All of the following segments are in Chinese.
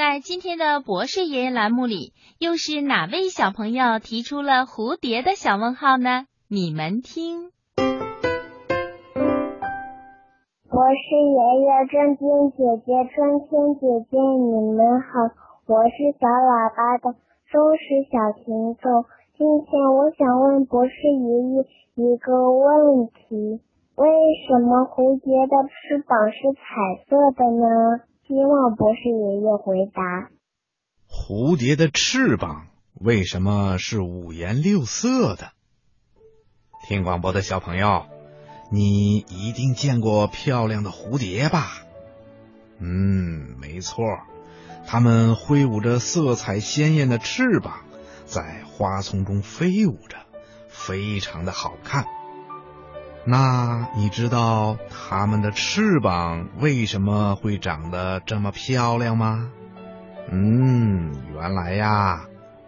在今天的博士爷爷栏目里，又是哪位小朋友提出了蝴蝶的小问号呢？你们听。博士爷爷、春天姐姐、春天姐姐，你们好，我是小喇叭的忠实小听众。今天我想问博士爷爷一个问题：为什么蝴蝶的翅膀是彩色的呢？希望博士爷爷回答。蝴蝶的翅膀为什么是五颜六色的？听广播的小朋友，你一定见过漂亮的蝴蝶吧？嗯，没错，它们挥舞着色彩鲜艳的翅膀，在花丛中飞舞着，非常的好看。那你知道它们的翅膀为什么会长得这么漂亮吗？嗯，原来呀，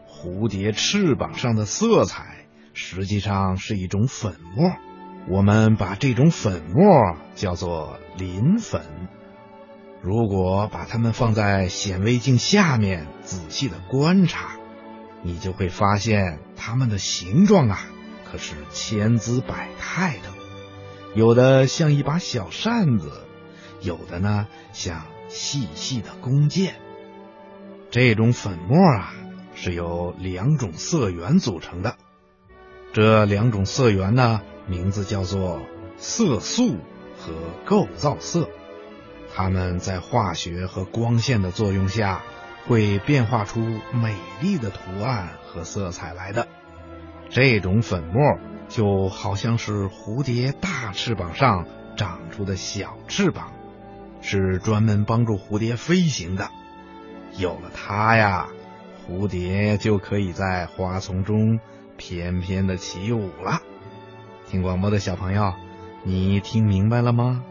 蝴蝶翅膀上的色彩实际上是一种粉末，我们把这种粉末叫做磷粉。如果把它们放在显微镜下面仔细的观察，你就会发现它们的形状啊，可是千姿百态的。有的像一把小扇子，有的呢像细细的弓箭。这种粉末啊是由两种色源组成的，这两种色源呢名字叫做色素和构造色，它们在化学和光线的作用下会变化出美丽的图案和色彩来的。这种粉末。就好像是蝴蝶大翅膀上长出的小翅膀，是专门帮助蝴蝶飞行的。有了它呀，蝴蝶就可以在花丛中翩翩的起舞了。听广播的小朋友，你听明白了吗？